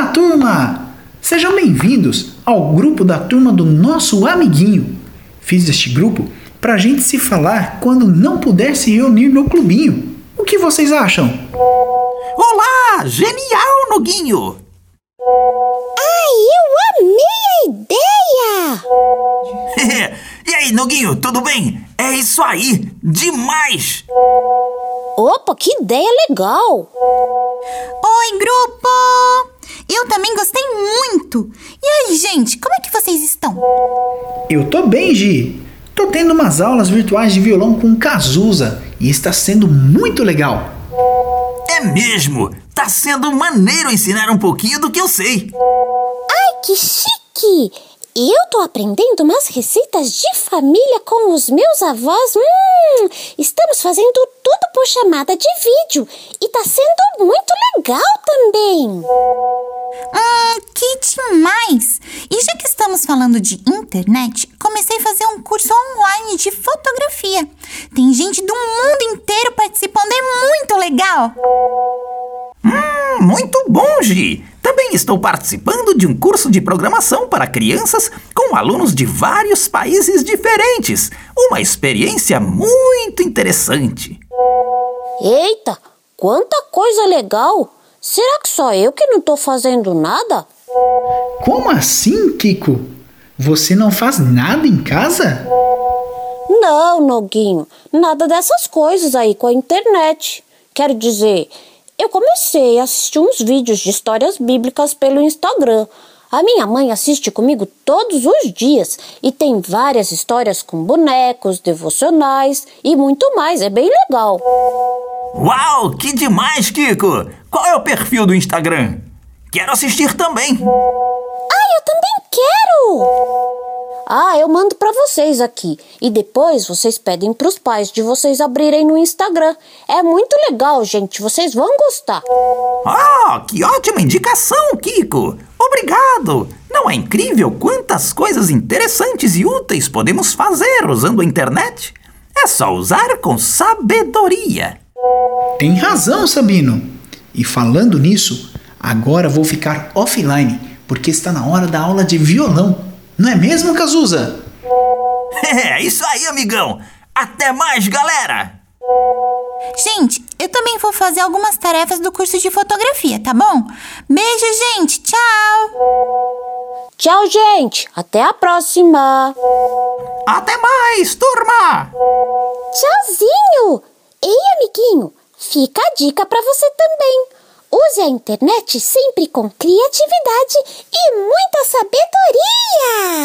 Olá, turma! Sejam bem-vindos ao grupo da turma do nosso amiguinho. Fiz este grupo para a gente se falar quando não puder se reunir no clubinho. O que vocês acham? Olá! Genial, Noguinho! Ai, eu amei a ideia! e aí, Noguinho, tudo bem? É isso aí! Demais! Opa, que ideia legal! Oi, grupo! Eu também gostei muito! E aí, gente, como é que vocês estão? Eu tô bem, Gi. Tô tendo umas aulas virtuais de violão com Cazuza e está sendo muito legal. É mesmo! Tá sendo maneiro ensinar um pouquinho do que eu sei. Ai, que chique! Eu tô aprendendo umas receitas de família com os meus avós. Hum, estamos fazendo tudo por chamada de vídeo e tá sendo muito legal também. Hum, que demais! E já que estamos falando de internet, comecei a fazer um curso online de fotografia. Tem gente do mundo inteiro participando, é muito legal! Hum, muito bom, Gi! Também estou participando de um curso de programação para crianças com alunos de vários países diferentes. Uma experiência muito interessante. Eita, quanta coisa legal! Será que só eu que não estou fazendo nada? Como assim, Kiko? Você não faz nada em casa? Não, Noguinho, nada dessas coisas aí com a internet. Quero dizer, eu comecei a assistir uns vídeos de histórias bíblicas pelo Instagram. A minha mãe assiste comigo todos os dias e tem várias histórias com bonecos, devocionais e muito mais. É bem legal. Uau, que demais, Kiko! Qual é o perfil do Instagram? Quero assistir também. Ah, eu também quero! Ah, eu mando para vocês aqui. E depois vocês pedem para os pais de vocês abrirem no Instagram. É muito legal, gente. Vocês vão gostar. Ah, que ótima indicação, Kiko. Obrigado. Não é incrível quantas coisas interessantes e úteis podemos fazer usando a internet? É só usar com sabedoria. Tem razão, Sabino. E falando nisso, agora vou ficar offline, porque está na hora da aula de violão. Não é mesmo, Cazuza? É, isso aí, amigão. Até mais, galera. Gente, eu também vou fazer algumas tarefas do curso de fotografia, tá bom? Beijo, gente. Tchau. Tchau, gente. Até a próxima. Até mais, turma. Tchauzinho. Ei, amiguinho, fica a dica para você também. Use a internet sempre com criatividade e muita sabedoria!